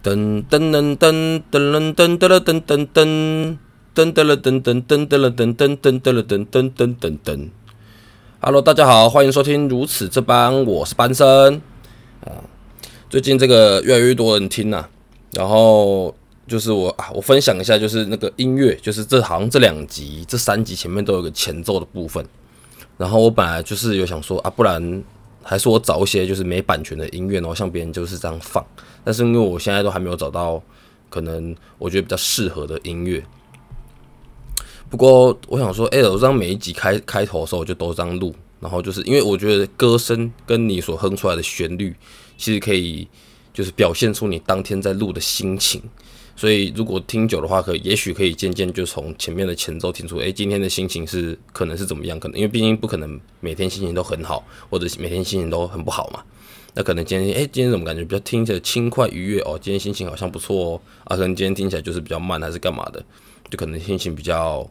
噔噔噔噔噔噔噔噔噔噔噔噔噔了噔噔噔噔了噔噔噔噔了噔噔噔噔噔。Hello，大家好，欢迎收听如此这般，我是班生啊。最近这个越来越多人听呐，然后就是我啊，我分享一下，就是那个音乐，就是这好像这两集、这三集前面都有个前奏的部分。然后我本来就是有想说啊，不然还是我找一些就是没版权的音乐，然后像别人就是这样放。但是因为我现在都还没有找到可能我觉得比较适合的音乐。不过我想说，哎，我这样每一集开开头的时候我就都这样录，然后就是因为我觉得歌声跟你所哼出来的旋律，其实可以就是表现出你当天在录的心情。所以如果听久的话，可也许可以渐渐就从前面的前奏听出，哎，今天的心情是可能是怎么样？可能因为毕竟不可能每天心情都很好，或者每天心情都很不好嘛。那可能今天，哎，今天怎么感觉比较听起来轻快愉悦哦？今天心情好像不错哦。啊，可能今天听起来就是比较慢，还是干嘛的？就可能心情比较，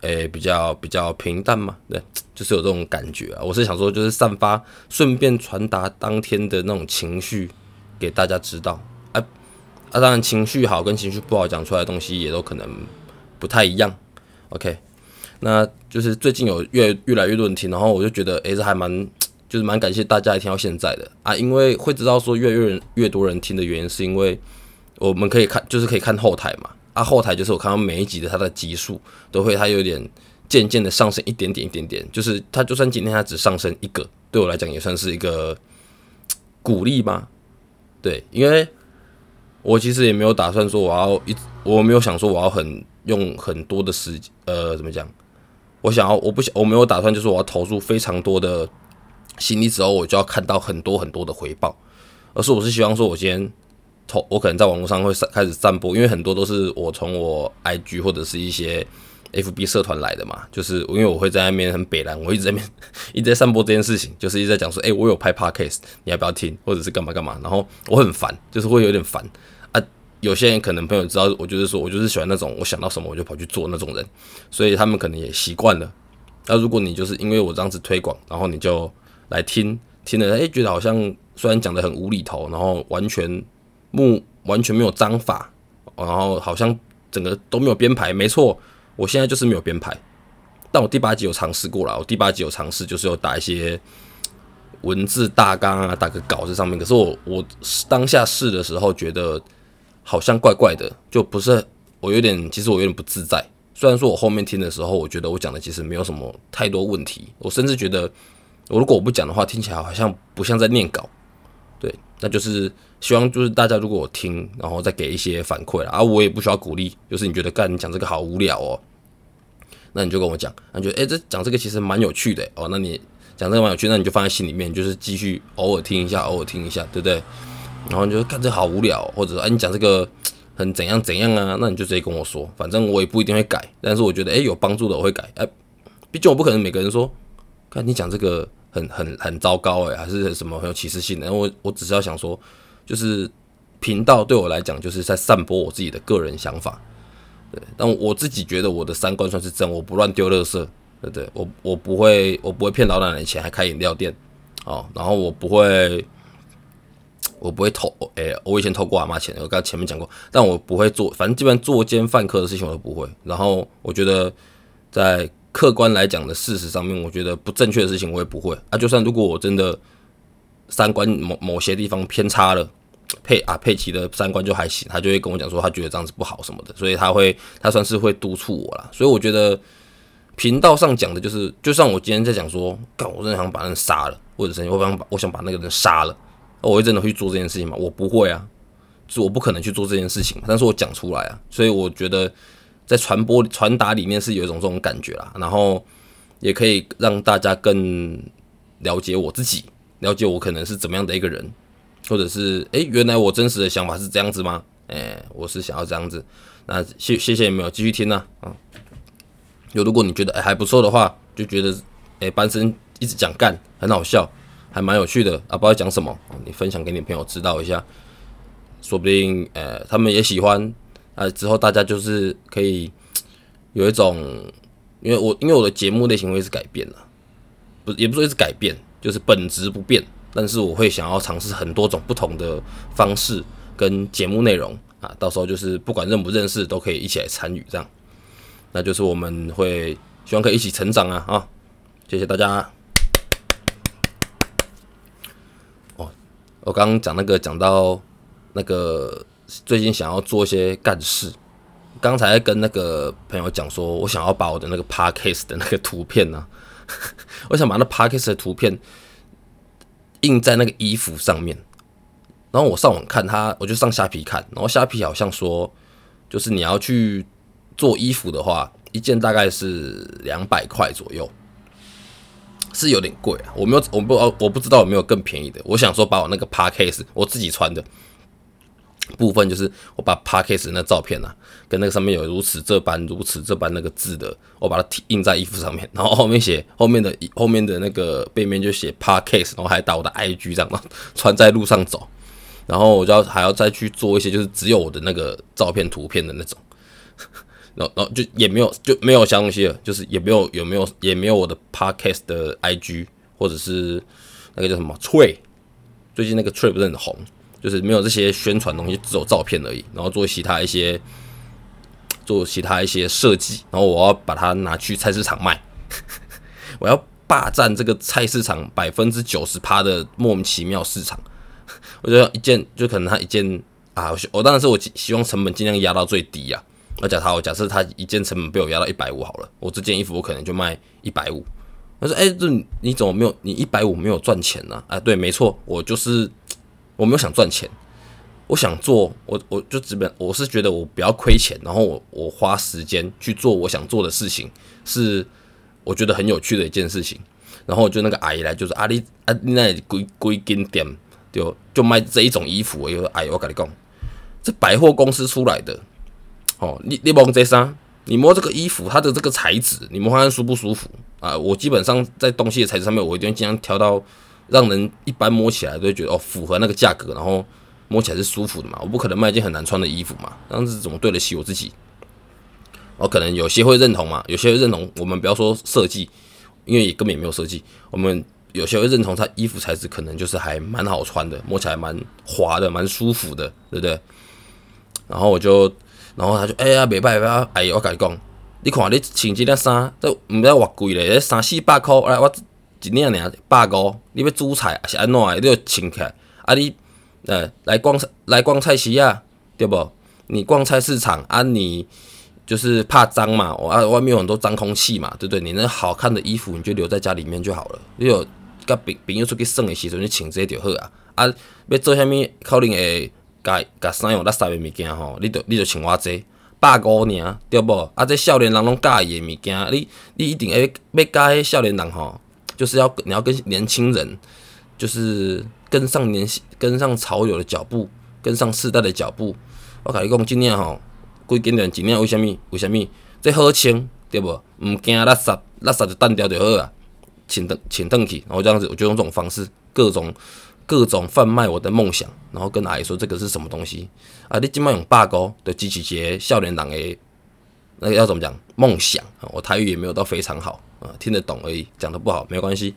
哎，比较比较平淡嘛。对，就是有这种感觉啊。我是想说，就是散发，顺便传达当天的那种情绪给大家知道。啊，当然情绪好跟情绪不好讲出来的东西也都可能不太一样。OK，那就是最近有越越来越多人听，然后我就觉得，诶，这还蛮，就是蛮感谢大家听到现在的啊，因为会知道说越越越多人听的原因，是因为我们可以看，就是可以看后台嘛。啊，后台就是我看到每一集的它的集数都会，它有点渐渐的上升一点点一点点，就是它就算今天它只上升一个，对我来讲也算是一个鼓励吧？对，因为。我其实也没有打算说我要一，我没有想说我要很用很多的时，呃，怎么讲？我想要，我不想，我没有打算就是我要投入非常多的心力之后，我就要看到很多很多的回报，而是我是希望说，我今天投，我可能在网络上会散开始散播，因为很多都是我从我 IG 或者是一些 FB 社团来的嘛，就是因为我会在那边很北蓝，我一直在面 一直在散播这件事情，就是一直在讲说，哎，我有拍 Podcast，你要不要听，或者是干嘛干嘛，然后我很烦，就是会有点烦啊。有些人可能朋友知道，我就是说我就是喜欢那种我想到什么我就跑去做那种人，所以他们可能也习惯了。那如果你就是因为我这样子推广，然后你就来听听了，诶，觉得好像虽然讲的很无厘头，然后完全目完全没有章法，然后好像整个都没有编排。没错，我现在就是没有编排，但我第八集有尝试过了。我第八集有尝试，就是有打一些文字大纲啊，打个稿子上面。可是我我当下试的时候觉得。好像怪怪的，就不是我有点，其实我有点不自在。虽然说我后面听的时候，我觉得我讲的其实没有什么太多问题，我甚至觉得，我如果我不讲的话，听起来好像不像在念稿。对，那就是希望就是大家如果我听，然后再给一些反馈啊，我也不需要鼓励，就是你觉得干你讲这个好无聊哦，那你就跟我讲，那觉得诶，这讲这个其实蛮有趣的哦，那你讲这个蛮有趣，那你就放在心里面，就是继续偶尔听一下，偶尔听一下，对不对？然后你就看这好无聊，或者说哎，你讲这个很怎样怎样啊？那你就直接跟我说，反正我也不一定会改。但是我觉得哎，有帮助的我会改。哎，毕竟我不可能每个人说，看你讲这个很很很糟糕哎，还是什么很有歧视性的。我我只是要想说，就是频道对我来讲就是在散播我自己的个人想法。对，但我自己觉得我的三观算是正，我不乱丢垃圾，对不对？我我不会我不会骗老奶奶钱还开饮料店哦，然后我不会。我不会偷，诶，我以前偷过阿妈钱，我刚才前面讲过，但我不会做，反正基本上作奸犯科的事情我都不会。然后我觉得，在客观来讲的事实上面，我觉得不正确的事情我也不会。啊，就算如果我真的三观某某些地方偏差了，佩啊佩奇的三观就还行，他就会跟我讲说他觉得这样子不好什么的，所以他会他算是会督促我啦。所以我觉得频道上讲的就是，就算我今天在讲说，干我真的想把人杀了，或者是我想把我想把那个人杀了。我会真的会去做这件事情吗？我不会啊，是我不可能去做这件事情。但是我讲出来啊，所以我觉得在传播传达里面是有一种这种感觉啦。然后也可以让大家更了解我自己，了解我可能是怎么样的一个人，或者是诶，原来我真实的想法是这样子吗？诶，我是想要这样子。那谢谢谢有没有继续听呢？啊，有如果你觉得还不错的话，就觉得诶班生一直讲干很好笑。还蛮有趣的啊，不知道讲什么，你分享给你朋友知道一下，说不定呃他们也喜欢啊。之后大家就是可以有一种，因为我因为我的节目类型会是改变了，不也不说一直改变，就是本质不变，但是我会想要尝试很多种不同的方式，跟节目内容啊，到时候就是不管认不认识都可以一起来参与，这样，那就是我们会希望可以一起成长啊啊！谢谢大家。哦，我刚刚讲那个讲到那个最近想要做一些干事，刚才跟那个朋友讲说，我想要把我的那个 podcast 的那个图片呢，我想把那 podcast 的图片印在那个衣服上面。然后我上网看他，我就上虾皮看，然后虾皮好像说，就是你要去做衣服的话，一件大概是两百块左右，是有点贵啊。我没有，我不，我不知道有没有更便宜的。我想说，把我那个 p a r k c a s e 我自己穿的部分，就是我把 p a r k c a s 那照片啊，跟那个上面有如此这般、如此这般那个字的，我把它印在衣服上面，然后后面写后面的后面的那个背面就写 p a r k c a s 然后还打我的 IG 这样，穿在路上走。然后我就要还要再去做一些，就是只有我的那个照片图片的那种，然后然后就也没有就没有相东西了，就是也没有有没有也没有我的 podcast 的 IG 或者是那个叫什么 t r e 最近那个 Tree 不是很红，就是没有这些宣传东西，只有照片而已。然后做其他一些 做其他一些设计，然后我要把它拿去菜市场卖，我要霸占这个菜市场百分之九十趴的莫名其妙市场。我觉得一件就可能他一件啊，我当然是我希望成本尽量压到最低呀。那假他我假设他一件成本被我压到一百五好了，我这件衣服我可能就卖一百五。他说：“哎，这你怎么没有？你一百五没有赚钱呢？”啊，对，没错，我就是我没有想赚钱，我想做，我我就基本我是觉得我不要亏钱，然后我我花时间去做我想做的事情，是我觉得很有趣的一件事情。然后就那个阿姨来就是阿丽啊，那归归金店。就就卖这一种衣服，我有哎，我跟你讲，这百货公司出来的，哦，你你摸这啥，你摸这个衣服，它的这个材质，你摸看舒不舒服啊？我基本上在东西的材质上面，我一定尽量挑到让人一般摸起来都会觉得哦，符合那个价格，然后摸起来是舒服的嘛。我不可能卖一件很难穿的衣服嘛，这样子怎么对得起我自己？我可能有些会认同嘛，有些会认同。我们不要说设计，因为也根本也没有设计，我们。有些会认同它衣服材质可能就是还蛮好穿的，摸起来蛮滑的，蛮舒服的，对不对？然后我就，然后他就，哎呀，袂歹袂歹，哎，我跟你讲，你看你穿这件衫，这唔知偌贵咧，三四百块，哎，我一领尔百五，你要煮菜还是安怎？你要穿起来，啊，你，呃，来逛来逛菜市啊，对无？你逛菜市场啊，你。就是怕脏嘛，啊，外面有很多脏空气嘛，对不对？你那好看的衣服，你就留在家里面就好了。你有甲朋朋友出去耍的时阵，你穿这就好啊。啊，要做啥物可能会甲甲衫用垃圾的物件吼，你就你就穿我这百五尔，对无？啊，这少年人拢喜欢的物件，你你一定会要介少年人吼，就是要你要跟年轻人，就是跟上年跟上潮流的脚步，跟上世代的脚步。我甲你讲，今年吼。规件人尽量为虾米？为虾米？这好穿，对不？毋惊垃圾，垃圾就单掉就好啊。请登，请登去，然后这样子，我就用这种方式，各种各种贩卖我的梦想，然后跟阿姨说这个是什么东西啊？你今麦用罢工的机器节少年党诶，那个要怎么讲？梦想啊，我台语也没有到非常好啊，听得懂而已，讲的不好没关系。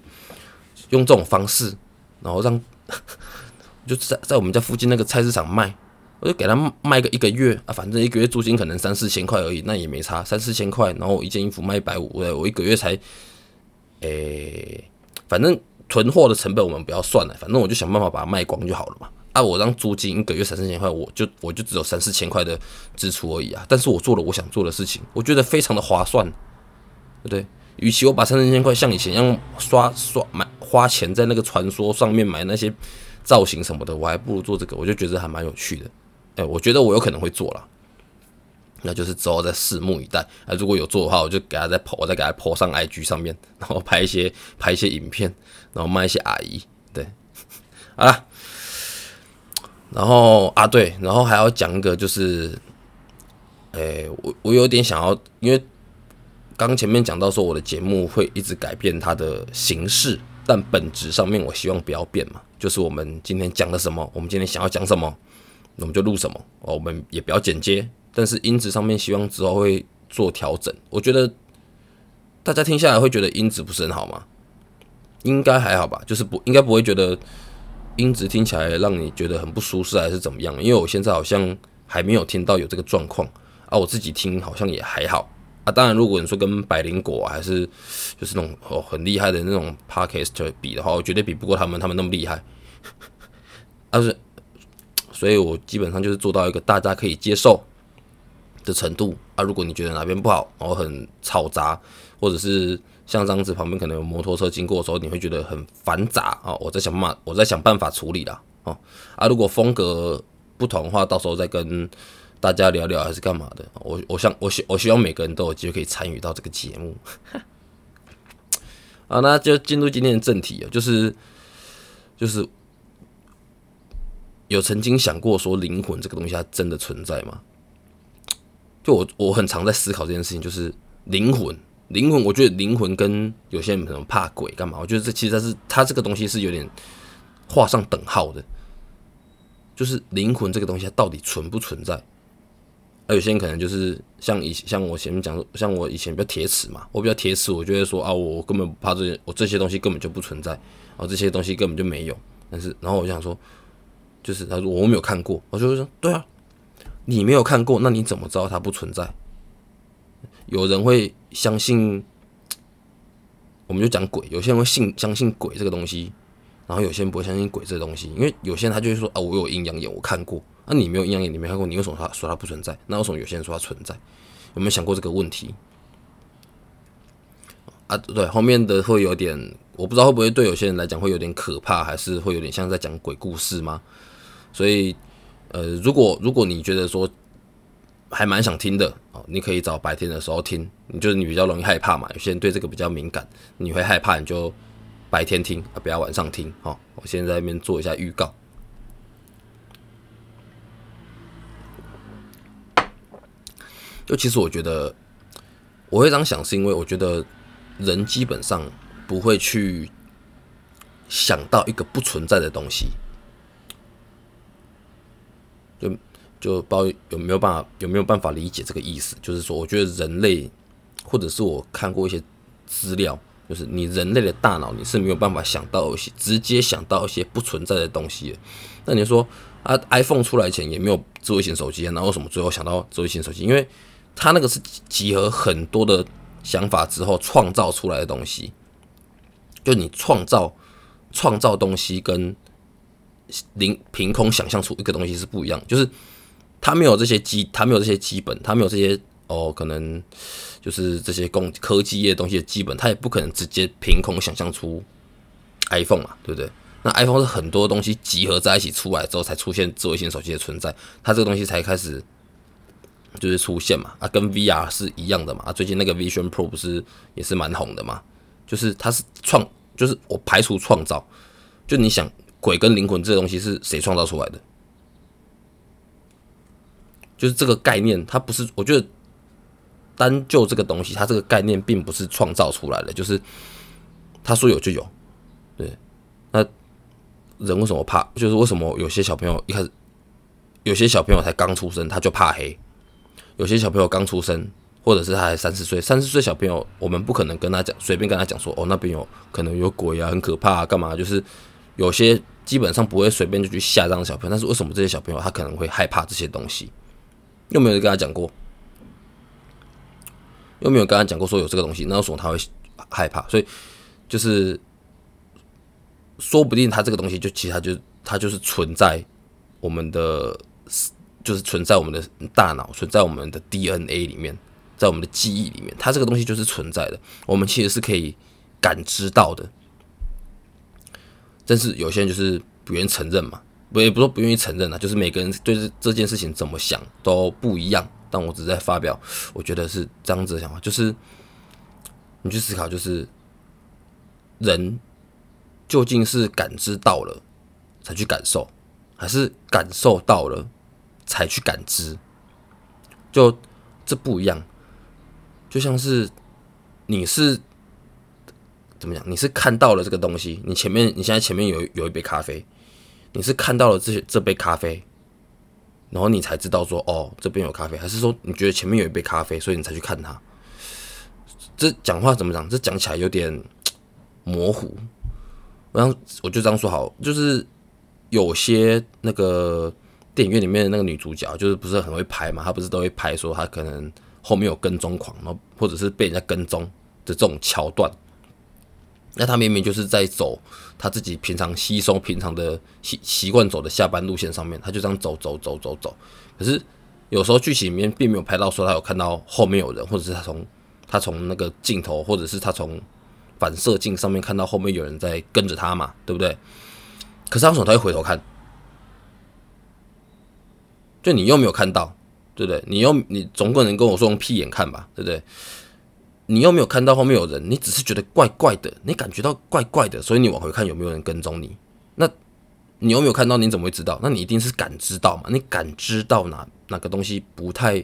用这种方式，然后让 就在在我们家附近那个菜市场卖。我就给他卖个一个月啊，反正一个月租金可能三四千块而已，那也没差，三四千块，然后我一件衣服卖一百五，我我一个月才，诶，反正囤货的成本我们不要算了，反正我就想办法把它卖光就好了嘛。啊，我让租金一个月三四千块，我就我就只有三四千块的支出而已啊。但是我做了我想做的事情，我觉得非常的划算，对？与其我把三四千块像以前一样刷刷买花钱在那个传说上面买那些造型什么的，我还不如做这个，我就觉得还蛮有趣的。哎，我觉得我有可能会做了，那就是之后再拭目以待。啊，如果有做的话，我就给他再抛，我再给他抛上 IG 上面，然后拍一些拍一些影片，然后卖一些阿姨。对，好了，然后啊对，然后还要讲一个，就是，哎，我我有点想要，因为刚前面讲到说我的节目会一直改变它的形式，但本质上面我希望不要变嘛，就是我们今天讲了什么，我们今天想要讲什么。我们就录什么，我们也不要剪接，但是音质上面希望之后会做调整。我觉得大家听下来会觉得音质不是很好吗？应该还好吧，就是不应该不会觉得音质听起来让你觉得很不舒适，还是怎么样？因为我现在好像还没有听到有这个状况啊，我自己听好像也还好啊。当然，如果你说跟百灵果还是就是那种哦很厉害的那种 podcast 比的话，我绝对比不过他们，他们那么厉害。但是，所以我基本上就是做到一个大家可以接受的程度啊。如果你觉得哪边不好，然后很嘈杂，或者是像这样子旁边可能有摩托车经过的时候，你会觉得很繁杂啊。我在想办法，我在想办法处理啦。哦啊。如果风格不同的话，到时候再跟大家聊聊还是干嘛的。我我想我希我希望每个人都有机会可以参与到这个节目。啊，那就进入今天的正题啊，就是就是。有曾经想过说灵魂这个东西它真的存在吗？就我我很常在思考这件事情，就是灵魂，灵魂，我觉得灵魂跟有些人可能怕鬼干嘛？我觉得这其实它是它这个东西是有点画上等号的，就是灵魂这个东西它到底存不存在？而有些人可能就是像以像我前面讲，像我以前比较铁齿嘛，我比较铁齿，我觉得说啊，我根本不怕这些，我这些东西根本就不存在，啊，这些东西根本就没有。但是然后我想说。就是他说我没有看过，我就会说对啊，你没有看过，那你怎么知道它不存在？有人会相信，我们就讲鬼，有些人会信相信鬼这个东西，然后有些人不会相信鬼这个东西，因为有些人他就会说啊，我有阴阳眼，我看过，那你没有阴阳眼，你没看过，你为什么他说它不存在？那为什么有些人说它存在？有没有想过这个问题？啊，对，后面的会有点，我不知道会不会对有些人来讲会有点可怕，还是会有点像在讲鬼故事吗？所以，呃，如果如果你觉得说还蛮想听的哦，你可以找白天的时候听。你就是你比较容易害怕嘛，有些人对这个比较敏感，你会害怕，你就白天听啊，不要晚上听哦。我现在在那边做一下预告。就其实我觉得我会这样想，是因为我觉得人基本上不会去想到一个不存在的东西。就就不知道有没有办法有没有办法理解这个意思？就是说，我觉得人类，或者是我看过一些资料，就是你人类的大脑，你是没有办法想到一些直接想到一些不存在的东西。那你说啊，iPhone 出来前也没有智慧型手机，那为什么最后想到智慧型手机？因为它那个是集合很多的想法之后创造出来的东西。就你创造创造东西跟。零凭空想象出一个东西是不一样，就是他没有这些基，他没有这些基本，他没有这些哦，可能就是这些工科技业的东西的基本，他也不可能直接凭空想象出 iPhone 嘛，对不对？那 iPhone 是很多东西集合在一起出来之后才出现智慧型手机的存在，它这个东西才开始就是出现嘛，啊，跟 VR 是一样的嘛，啊，最近那个 Vision Pro 不是也是蛮红的嘛，就是它是创，就是我排除创造，就你想。鬼跟灵魂这个东西是谁创造出来的？就是这个概念，它不是。我觉得单就这个东西，它这个概念并不是创造出来的，就是他说有就有。对，那人为什么怕？就是为什么有些小朋友一开始，有些小朋友才刚出生他就怕黑，有些小朋友刚出生，或者是他才三四岁，三四岁小朋友，我们不可能跟他讲，随便跟他讲说，哦，那边有可能有鬼啊，很可怕，啊，干嘛？就是有些。基本上不会随便就去吓这样的小朋友，但是为什么这些小朋友他可能会害怕这些东西？又没有跟他讲过，又没有跟他讲过说有这个东西，那为什么他会害怕？所以就是说不定他这个东西就其实他就他就是存在我们的，就是存在我们的大脑，存在我们的 DNA 里面，在我们的记忆里面，它这个东西就是存在的，我们其实是可以感知到的。但是有些人就是不愿承认嘛，不也不说不愿意承认啊，就是每个人对这这件事情怎么想都不一样。但我只在发表，我觉得是这样子的想法，就是你去思考，就是人究竟是感知到了才去感受，还是感受到了才去感知？就这不一样，就像是你是。怎么讲？你是看到了这个东西，你前面你现在前面有有一杯咖啡，你是看到了这些这杯咖啡，然后你才知道说哦这边有咖啡，还是说你觉得前面有一杯咖啡，所以你才去看它？这讲话怎么讲？这讲起来有点模糊。我想我就这样说好，就是有些那个电影院里面的那个女主角，就是不是很会拍嘛？她不是都会拍说她可能后面有跟踪狂，然后或者是被人家跟踪的这种桥段。那他明明就是在走他自己平常吸收平常的习习惯走的下班路线上面，他就这样走走走走走。可是有时候剧情里面并没有拍到说他有看到后面有人，或者是他从他从那个镜头，或者是他从反射镜上面看到后面有人在跟着他嘛，对不对？可是为什么他会回头看？就你又没有看到，对不对？你又你总不能跟我说用屁眼看吧，对不对？你又没有看到后面有人，你只是觉得怪怪的，你感觉到怪怪的，所以你往回看有没有人跟踪你？那你又没有看到？你怎么会知道？那你一定是感知到嘛？你感知到哪哪个东西不太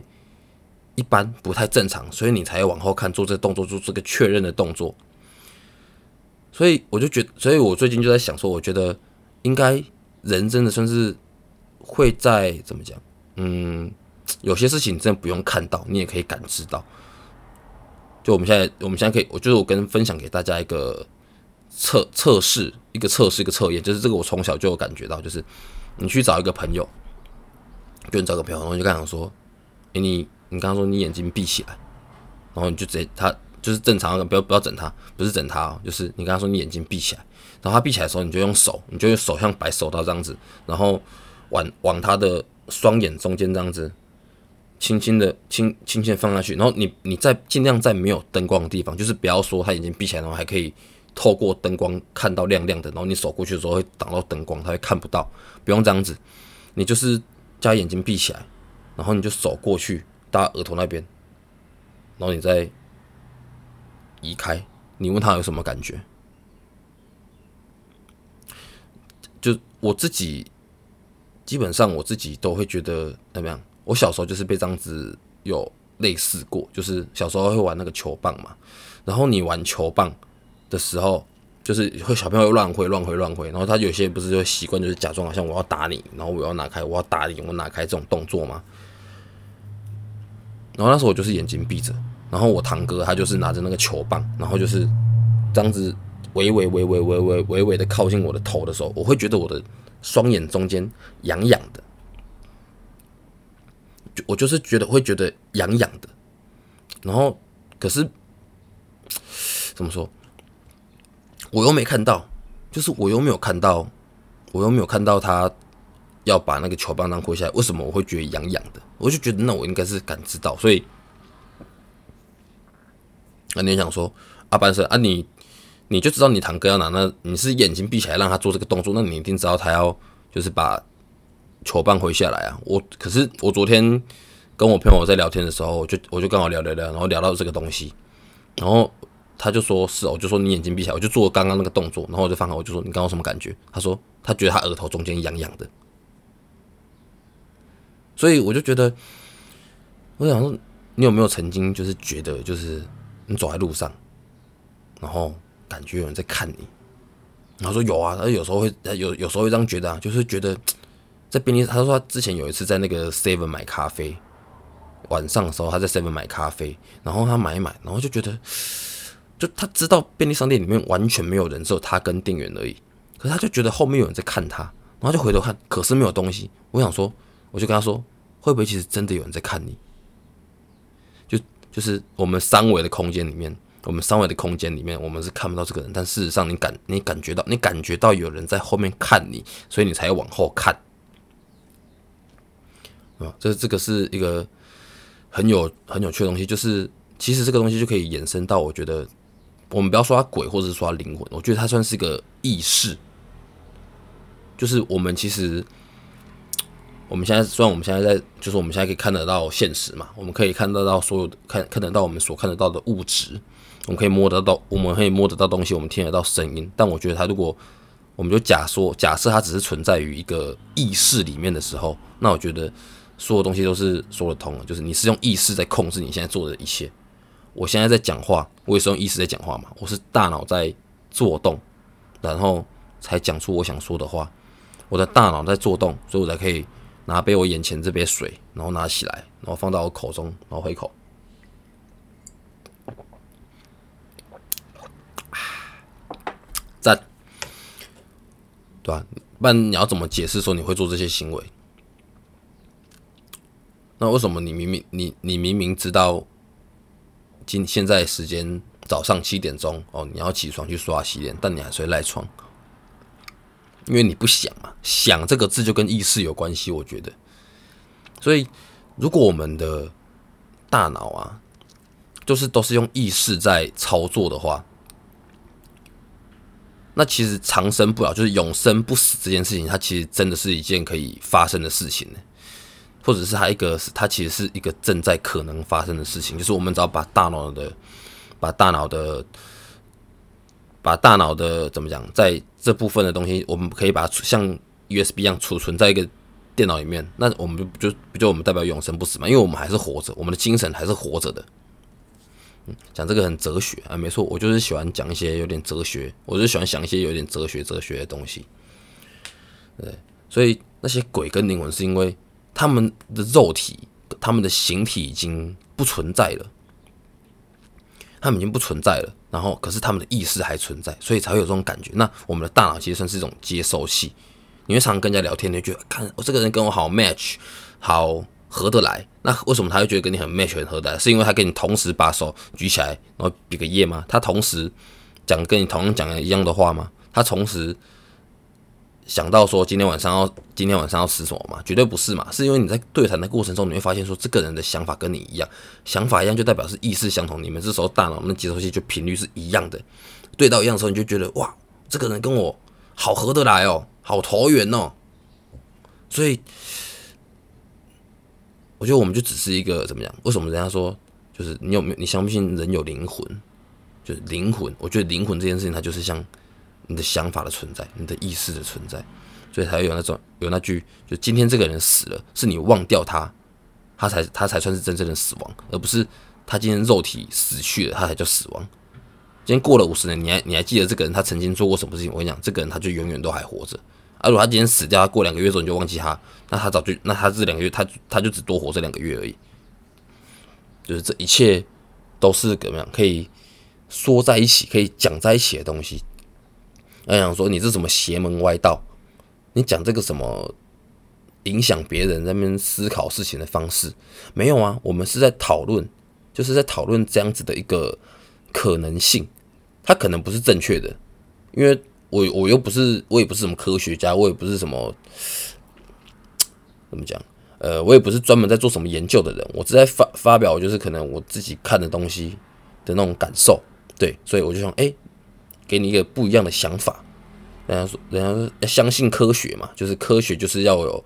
一般，不太正常，所以你才要往后看，做这个动作，做这个确认的动作。所以我就觉，所以我最近就在想说，我觉得。应该人真的算是会在怎么讲？嗯，有些事情真的不用看到，你也可以感知到。就我们现在，我们现在可以，我就是我跟分享给大家一个测测试，一个测试，一个测验，就是这个我从小就有感觉到，就是你去找一个朋友，就你找个朋友，然后就跟他说：“，你你刚刚说你眼睛闭起来，然后你就直接他就是正常，不要不要整他，不是整他哦，就是你刚刚说你眼睛闭起来。”然后他闭起来的时候，你就用手，你就用手像摆手刀这样子，然后往往他的双眼中间这样子，轻轻的轻轻轻放下去。然后你你在尽量在没有灯光的地方，就是不要说他眼睛闭起来，然后还可以透过灯光看到亮亮的。然后你手过去的时候会挡到灯光，他会看不到。不用这样子，你就是将眼睛闭起来，然后你就手过去到额头那边，然后你再移开。你问他有什么感觉？就我自己，基本上我自己都会觉得怎么样？我小时候就是被这样子有类似过，就是小时候会玩那个球棒嘛。然后你玩球棒的时候，就是会小朋友乱挥、乱挥、乱挥。然后他有些不是就习惯就是假装好像我要打你，然后我要拿开，我要打你，我拿开这种动作嘛。然后那时候我就是眼睛闭着，然后我堂哥他就是拿着那个球棒，然后就是这样子。微微微微微微微微的靠近我的头的时候，我会觉得我的双眼中间痒痒的，我就是觉得会觉得痒痒的，然后可是怎么说，我又没看到，就是我又没有看到，我又没有看到他要把那个球棒当挥下来，为什么我会觉得痒痒的？我就觉得那我应该是感知到，所以啊，你想说阿班生啊你。你就知道你堂哥要拿那，你是眼睛闭起来让他做这个动作，那你一定知道他要就是把球棒挥下来啊。我可是我昨天跟我朋友在聊天的时候，我就我就刚好聊聊聊，然后聊到这个东西，然后他就说是哦，就说你眼睛闭起来，我就做刚刚那个动作，然后我就放开，我就说你刚刚什么感觉？他说他觉得他额头中间痒痒的，所以我就觉得，我想说你有没有曾经就是觉得就是你走在路上，然后。感觉有人在看你，然后说有啊，他有时候会有有时候会这样觉得啊，就是觉得在便利，他说他之前有一次在那个 Seven 买咖啡，晚上的时候他在 Seven 买咖啡，然后他买一买，然后就觉得，就他知道便利商店里面完全没有人，只有他跟店员而已，可是他就觉得后面有人在看他，然后就回头看，可是没有东西。我想说，我就跟他说，会不会其实真的有人在看你？就就是我们三维的空间里面。我们三维的空间里面，我们是看不到这个人，但事实上，你感你感觉到，你感觉到有人在后面看你，所以你才要往后看。啊，这这个是一个很有很有趣的东西，就是其实这个东西就可以延伸到，我觉得我们不要说它鬼，或者是说它灵魂，我觉得它算是一个意识，就是我们其实。我们现在虽然我们现在在，就是我们现在可以看得到现实嘛，我们可以看得到所有看看得到我们所看得到的物质，我们可以摸得到，我们可以摸得到东西，我们听得到声音。但我觉得它如果，我们就假说假设它只是存在于一个意识里面的时候，那我觉得所有东西都是说得通的，就是你是用意识在控制你现在做的一切。我现在在讲话，我也是用意识在讲话嘛，我是大脑在做动，然后才讲出我想说的话。我的大脑在做动，所以我才可以。拿杯我眼前这杯水，然后拿起来，然后放到我口中，然后喝一口。赞，对吧？不然你要怎么解释说你会做这些行为？那为什么你明明你你明明知道今现在时间早上七点钟哦，你要起床去刷洗脸，但你还是赖床？因为你不想嘛，想这个字就跟意识有关系，我觉得。所以，如果我们的大脑啊，就是都是用意识在操作的话，那其实长生不老，就是永生不死这件事情，它其实真的是一件可以发生的事情呢。或者是它一个，是它其实是一个正在可能发生的事情，就是我们只要把大脑的，把大脑的。把大脑的怎么讲，在这部分的东西，我们可以把它像 USB 一样储存在一个电脑里面，那我们就就不就我们代表永生不死嘛？因为我们还是活着，我们的精神还是活着的。嗯，讲这个很哲学啊，没错，我就是喜欢讲一些有点哲学，我就喜欢想一些有点哲学哲学的东西。对，所以那些鬼跟灵魂是因为他们的肉体、他们的形体已经不存在了。他们已经不存在了，然后可是他们的意识还存在，所以才会有这种感觉。那我们的大脑其实算是一种接收器，你会常跟人家聊天，你会觉得看我这个人跟我好 match，好合得来。那为什么他会觉得跟你很 match 很合得来？是因为他跟你同时把手举起来，然后比个耶吗？他同时讲跟你同样讲一样的话吗？他同时。想到说今天晚上要今天晚上要吃什么嘛？绝对不是嘛！是因为你在对谈的过程中，你会发现说这个人的想法跟你一样，想法一样就代表是意识相同。你们这时候大脑那接收器就频率是一样的，对到一样的时候，你就觉得哇，这个人跟我好合得来哦，好投缘哦。所以我觉得我们就只是一个怎么样？为什么人家说就是你有没有？你相不信人有灵魂？就是灵魂，我觉得灵魂这件事情，它就是像。你的想法的存在，你的意识的存在，所以才会有那种有那句，就今天这个人死了，是你忘掉他，他才他才算是真正的死亡，而不是他今天肉体死去了，他才叫死亡。今天过了五十年，你还你还记得这个人他曾经做过什么事情？我跟你讲，这个人他就永远都还活着。啊，如果他今天死掉，他过两个月之后你就忘记他，那他早就那他这两个月他他就只多活这两个月而已。就是这一切都是怎么样可以说在一起，可以讲在一起的东西。他想说你是什么邪门歪道？你讲这个什么影响别人那边思考事情的方式没有啊？我们是在讨论，就是在讨论这样子的一个可能性。它可能不是正确的，因为我我又不是我也不是什么科学家，我也不是什么怎么讲？呃，我也不是专门在做什么研究的人，我只在发发表，就是可能我自己看的东西的那种感受。对，所以我就想，哎。给你一个不一样的想法，人家说，人家说要相信科学嘛，就是科学就是要有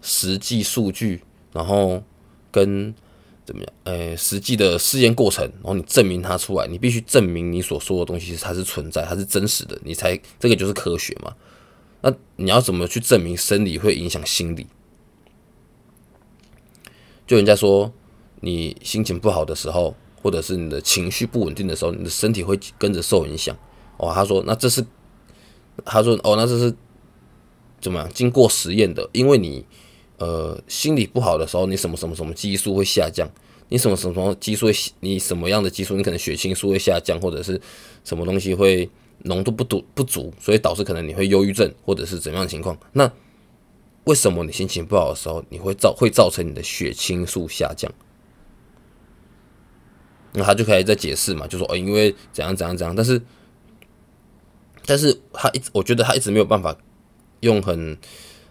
实际数据，然后跟怎么样，呃，实际的试验过程，然后你证明它出来，你必须证明你所说的东西它是存在，它是真实的，你才这个就是科学嘛。那你要怎么去证明生理会影响心理？就人家说，你心情不好的时候，或者是你的情绪不稳定的时候，你的身体会跟着受影响。哦，他说，那这是，他说，哦，那这是怎么样？经过实验的，因为你，呃，心理不好的时候，你什么什么什么激素会下降？你什么什么激素会？你什么样的激素？你可能血清素会下降，或者是什么东西会浓度不足不足，所以导致可能你会忧郁症，或者是怎样情况？那为什么你心情不好的时候，你会造会造成你的血清素下降？那他就可以再解释嘛，就说，哦，因为怎样怎样怎样，但是。但是他一直，我觉得他一直没有办法用很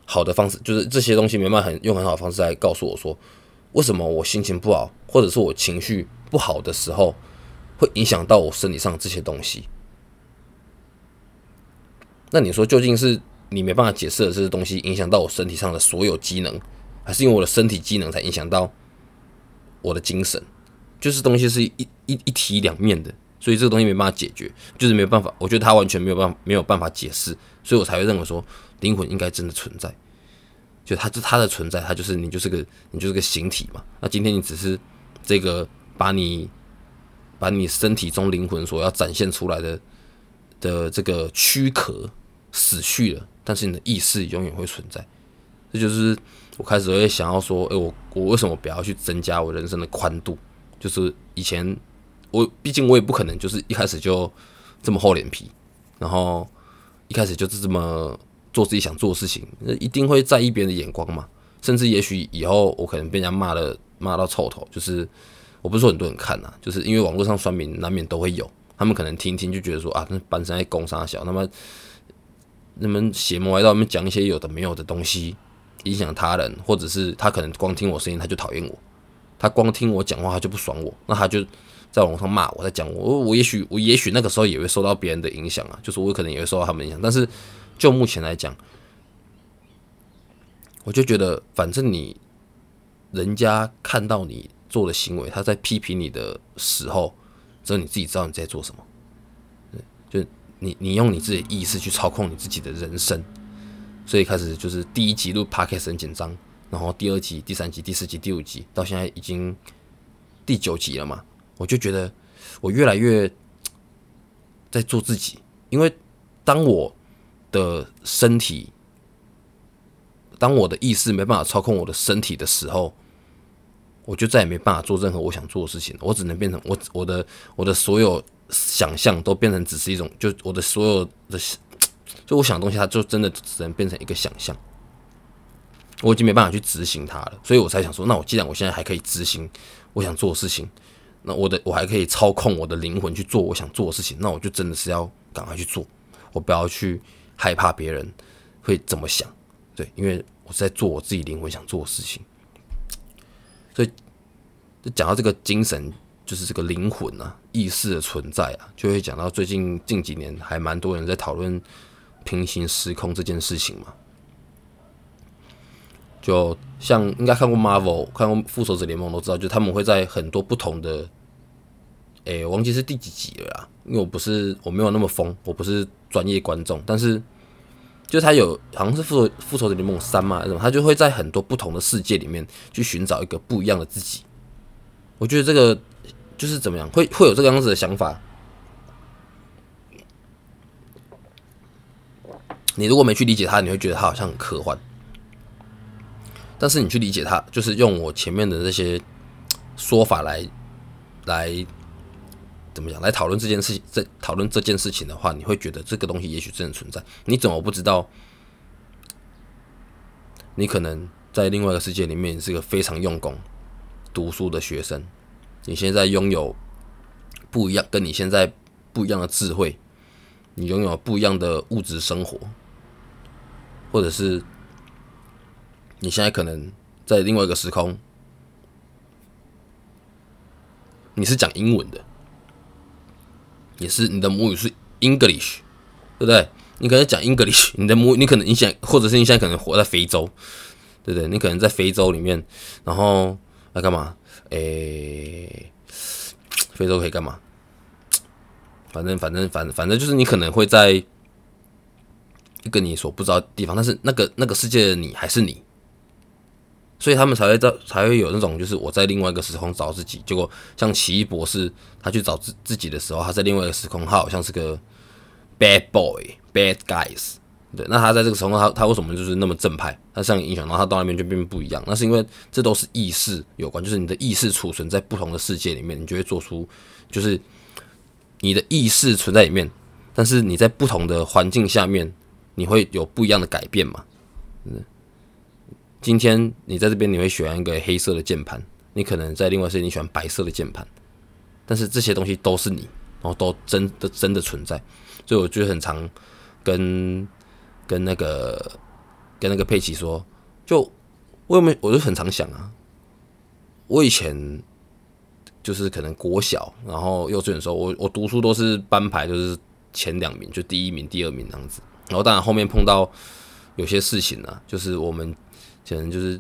好的方式，就是这些东西没办法很用很好的方式来告诉我说，为什么我心情不好，或者是我情绪不好的时候，会影响到我身体上这些东西。那你说究竟是你没办法解释的这些东西影响到我身体上的所有机能，还是因为我的身体机能才影响到我的精神？就是东西是一一一体两面的。所以这个东西没办法解决，就是没办法。我觉得他完全没有办法，没有办法解释，所以我才会认为说灵魂应该真的存在。就它，就它的存在，它就是你，就是个你，就是个形体嘛。那今天你只是这个把你把你身体中灵魂所要展现出来的的这个躯壳死去了，但是你的意识永远会存在。这就是我开始会想要说，诶，我我为什么不要去增加我人生的宽度？就是以前。我毕竟我也不可能就是一开始就这么厚脸皮，然后一开始就是这么做自己想做的事情，那一定会在意别人的眼光嘛。甚至也许以后我可能被人家骂的骂到臭头，就是我不是说很多人看呐，就是因为网络上酸民难免都会有，他们可能听听就觉得说啊，那班上在攻杀小，那么那么邪魔歪道，那么讲一些有的没有的东西，影响他人，或者是他可能光听我声音他就讨厌我，他光听我讲话他就不爽我，那他就在网上骂我，在讲我，我也许我也许那个时候也会受到别人的影响啊，就是我可能也会受到他们影响，但是就目前来讲。我就觉得，反正你人家看到你做的行为，他在批评你的时候，只有你自己知道你在做什么。就你你用你自己的意识去操控你自己的人生，所以开始就是第一集录 podcast 很紧张，然后第二集、第三集、第四集、第五集，到现在已经第九集了嘛。我就觉得我越来越在做自己，因为当我的身体。当我的意识没办法操控我的身体的时候，我就再也没办法做任何我想做的事情。我只能变成我我的我的所有想象都变成只是一种，就我的所有的就我想的东西，它就真的只能变成一个想象。我已经没办法去执行它了，所以我才想说，那我既然我现在还可以执行我想做的事情，那我的我还可以操控我的灵魂去做我想做的事情，那我就真的是要赶快去做，我不要去害怕别人会怎么想。对，因为我在做我自己灵魂想做的事情，所以就讲到这个精神，就是这个灵魂啊，意识的存在啊，就会讲到最近近几年还蛮多人在讨论平行时空这件事情嘛。就像应该看过 Marvel、看过复仇者联盟都知道，就他们会在很多不同的，诶，忘记是第几集了啦，因为我不是我没有那么疯，我不是专业观众，但是。就他有好像是复复仇者联盟三嘛那种，他就会在很多不同的世界里面去寻找一个不一样的自己。我觉得这个就是怎么样，会会有这个样子的想法。你如果没去理解他，你会觉得他好像很科幻。但是你去理解他，就是用我前面的这些说法来来。怎么讲？来讨论这件事情，在讨论这件事情的话，你会觉得这个东西也许真的存在。你怎么不知道？你可能在另外一个世界里面是个非常用功读书的学生，你现在拥有不一样，跟你现在不一样的智慧，你拥有不一样的物质生活，或者是你现在可能在另外一个时空，你是讲英文的。也是你的母语是 English，对不对？你可能讲 English，你的母，你可能你想，或者是你现在可能活在非洲，对不对？你可能在非洲里面，然后来干嘛？诶，非洲可以干嘛？反正反正反反正就是你可能会在一个你所不知道的地方，但是那个那个世界的你还是你。所以他们才会在才会有那种，就是我在另外一个时空找自己。结果像奇异博士，他去找自自己的时候，他在另外一个时空，他好像是个 bad boy bad guys。对，那他在这个时候，他他为什么就是那么正派？他这样影响到他到那边就变不一样。那是因为这都是意识有关，就是你的意识储存在不同的世界里面，你就会做出，就是你的意识存在里面，但是你在不同的环境下面，你会有不一样的改变嘛？嗯。今天你在这边，你会选一个黑色的键盘，你可能在另外世界你喜欢白色的键盘，但是这些东西都是你，然后都真的真的存在，所以我就很常跟跟那个跟那个佩奇说，就我有没，我就很常想啊，我以前就是可能国小，然后幼稚园的时候，我我读书都是班排，就是前两名，就第一名、第二名这样子，然后当然后面碰到有些事情呢，就是我们。可能就是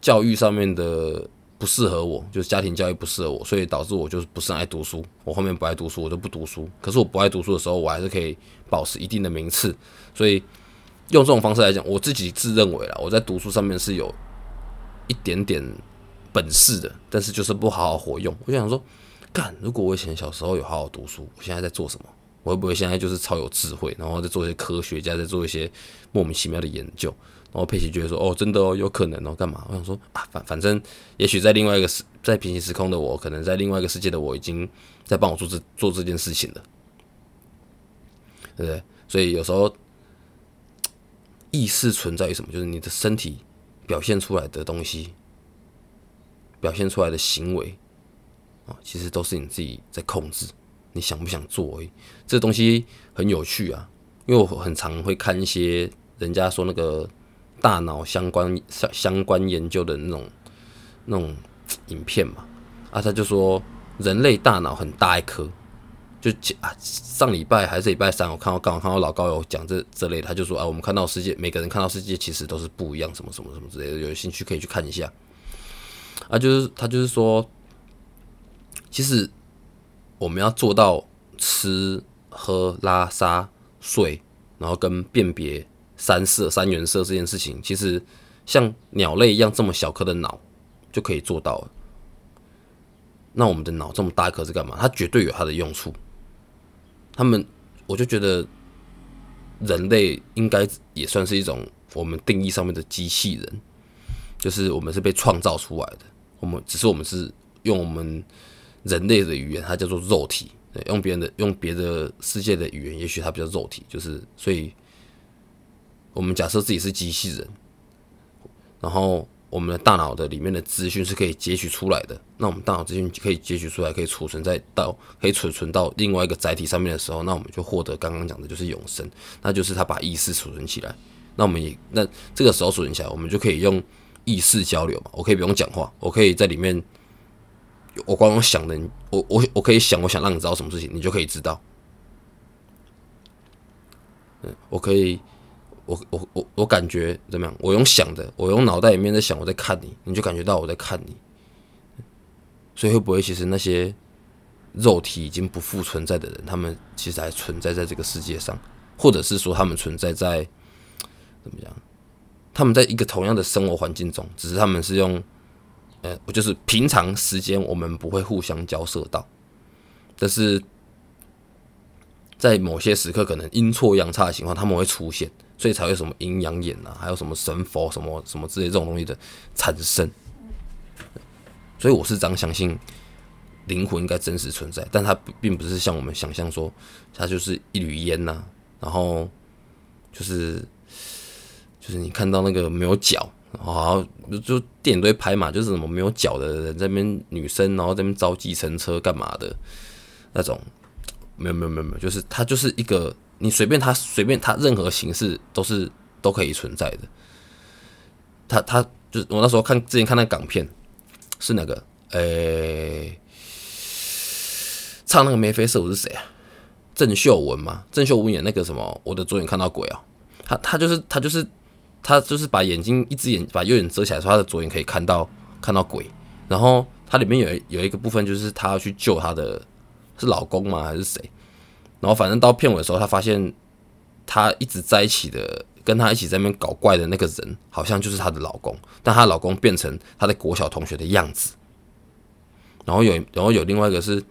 教育上面的不适合我，就是家庭教育不适合我，所以导致我就是不是很爱读书。我后面不爱读书，我就不读书。可是我不爱读书的时候，我还是可以保持一定的名次。所以用这种方式来讲，我自己自认为啦，我在读书上面是有一点点本事的，但是就是不好好活用。我就想说，干，如果我以前小时候有好好读书，我现在在做什么？我会不会现在就是超有智慧，然后在做一些科学家，在做一些莫名其妙的研究？然后佩奇觉得说：“哦，真的哦，有可能哦，干嘛？”我想说啊，反反正，也许在另外一个时，在平行时空的我，可能在另外一个世界的我，已经在帮我做这做这件事情了，对不对？所以有时候意识存在于什么？就是你的身体表现出来的东西，表现出来的行为啊，其实都是你自己在控制。你想不想做？哎，这东西很有趣啊，因为我很常会看一些人家说那个大脑相关相相关研究的那种那种影片嘛，啊，他就说人类大脑很大一颗，就啊上礼拜还是礼拜三，我看到刚好看到老高有讲这这类的，他就说啊，我们看到世界，每个人看到世界其实都是不一样，什么什么什么之类的，有兴趣可以去看一下，啊，就是他就是说，其实。我们要做到吃喝拉撒睡，然后跟辨别三色三原色这件事情，其实像鸟类一样这么小颗的脑就可以做到。那我们的脑这么大颗是干嘛？它绝对有它的用处。他们，我就觉得人类应该也算是一种我们定义上面的机器人，就是我们是被创造出来的。我们只是我们是用我们。人类的语言，它叫做肉体。用别人的、用别的世界的语言，也许它比较肉体。就是，所以我们假设自己是机器人，然后我们的大脑的里面的资讯是可以截取出来的。那我们大脑资讯可以截取出来，可以储存在到可以储存到另外一个载体上面的时候，那我们就获得刚刚讲的就是永生。那就是他把意识储存起来。那我们也那这个时候储存起来，我们就可以用意识交流嘛。我可以不用讲话，我可以在里面。我光用想的，我我我可以想，我想让你知道什么事情，你就可以知道。嗯，我可以，我我我我感觉怎么样？我用想的，我用脑袋里面在想，我在看你，你就感觉到我在看你。所以会不会其实那些肉体已经不复存在的人，他们其实还存在在这个世界上，或者是说他们存在在怎么样？他们在一个同样的生活环境中，只是他们是用。呃，我就是平常时间我们不会互相交涉到，但是在某些时刻可能阴错阳差的情况，他们会出现，所以才会什么阴阳眼啊，还有什么神佛什么什么之类这种东西的产生。所以我是这样相信灵魂应该真实存在，但它并不是像我们想象说，它就是一缕烟呐，然后就是就是你看到那个没有脚。好，就电影都会拍嘛，就是什么没有脚的人在那边，女生然后在那边招计程车干嘛的，那种没有没有没有没有，就是它就是一个你随便它随便它任何形式都是都可以存在的。他他就是我那时候看之前看那港片是那个诶，唱那个眉飞色舞是谁啊？郑秀文嘛，郑秀文演那个什么我的左眼看到鬼啊，他他就是他就是。他就是把眼睛一只眼把右眼遮起来，说他的左眼可以看到看到鬼。然后它里面有有一个部分，就是他要去救他的，是老公吗还是谁？然后反正到片尾的时候，他发现他一直在一起的，跟他一起在那边搞怪的那个人，好像就是她的老公，但她老公变成她的国小同学的样子。然后有然后有另外一个是，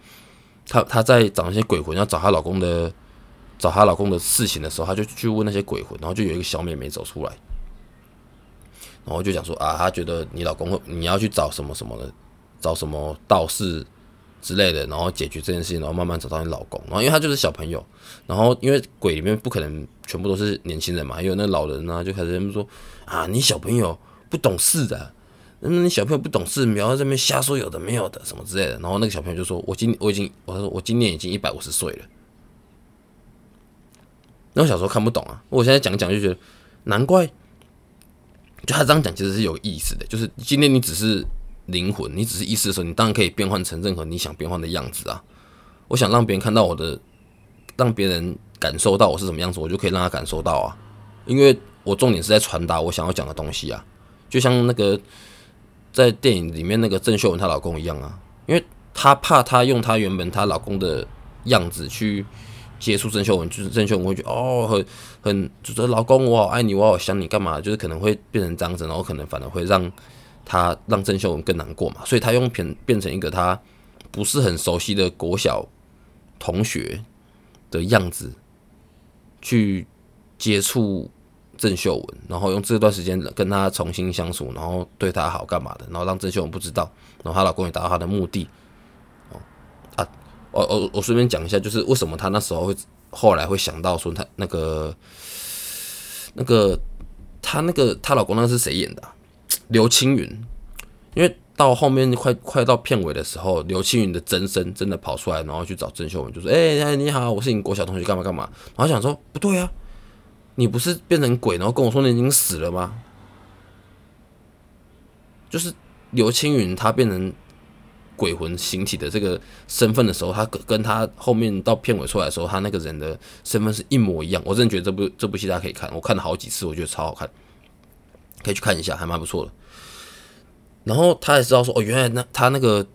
她她在找那些鬼魂要找她老公的找她老公的事情的时候，她就去问那些鬼魂，然后就有一个小妹妹走出来。然后就讲说啊，她觉得你老公，你要去找什么什么的，找什么道士之类的，然后解决这件事情，然后慢慢找到你老公。然后因为他就是小朋友，然后因为鬼里面不可能全部都是年轻人嘛，因为那老人呢就开始他们说啊，你小朋友不懂事的，嗯，你小朋友不懂事，不要在这边瞎说有的没有的什么之类的。然后那个小朋友就说，我今我已经我说我今年已经一百五十岁了。那我小时候看不懂啊，我现在讲讲就觉得难怪。就他这样讲其实是有意思的，就是今天你只是灵魂，你只是意识的时候，你当然可以变换成任何你想变换的样子啊。我想让别人看到我的，让别人感受到我是什么样子，我就可以让他感受到啊。因为我重点是在传达我想要讲的东西啊。就像那个在电影里面那个郑秀文她老公一样啊，因为她怕她用她原本她老公的样子去。接触郑秀文，就是郑秀文会觉得哦，很很就是老公，我好爱你，我好想你，干嘛？就是可能会变成这样子，然后可能反而会让他让郑秀文更难过嘛。所以他用变变成一个他不是很熟悉的国小同学的样子去接触郑秀文，然后用这段时间跟他重新相处，然后对他好干嘛的，然后让郑秀文不知道，然后她老公也达到他的目的。哦，啊我我我顺便讲一下，就是为什么他那时候会后来会想到说他那个那个她那个她老公那是谁演的？刘青云。因为到后面快快到片尾的时候，刘青云的真身真的跑出来，然后去找郑秀文，就说：“哎哎，你好，我是你国小同学，干嘛干嘛。”然后想说：“不对啊，你不是变成鬼，然后跟我说你已经死了吗？”就是刘青云他变成鬼魂形体的这个身份的时候，他跟他后面到片尾出来的时候，他那个人的身份是一模一样。我真的觉得这部这部戏大家可以看，我看了好几次，我觉得超好看，可以去看一下，还蛮不错的。然后他也知道说，哦，原来那他那个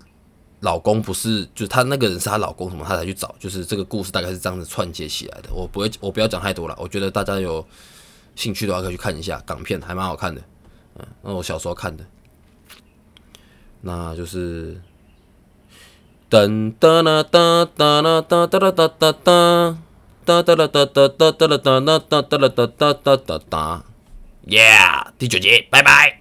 老公不是，就是他那个人是他老公什么，他才去找，就是这个故事大概是这样子串接起来的。我不会，我不要讲太多了。我觉得大家有兴趣的话可以去看一下港片，还蛮好看的。嗯，那我小时候看的，那就是噔噔啦哒哒啦哒哒啦哒哒哒哒哒啦哒哒哒哒啦哒啦哒哒啦哒哒哒哒哒，Yeah，第九集，拜拜。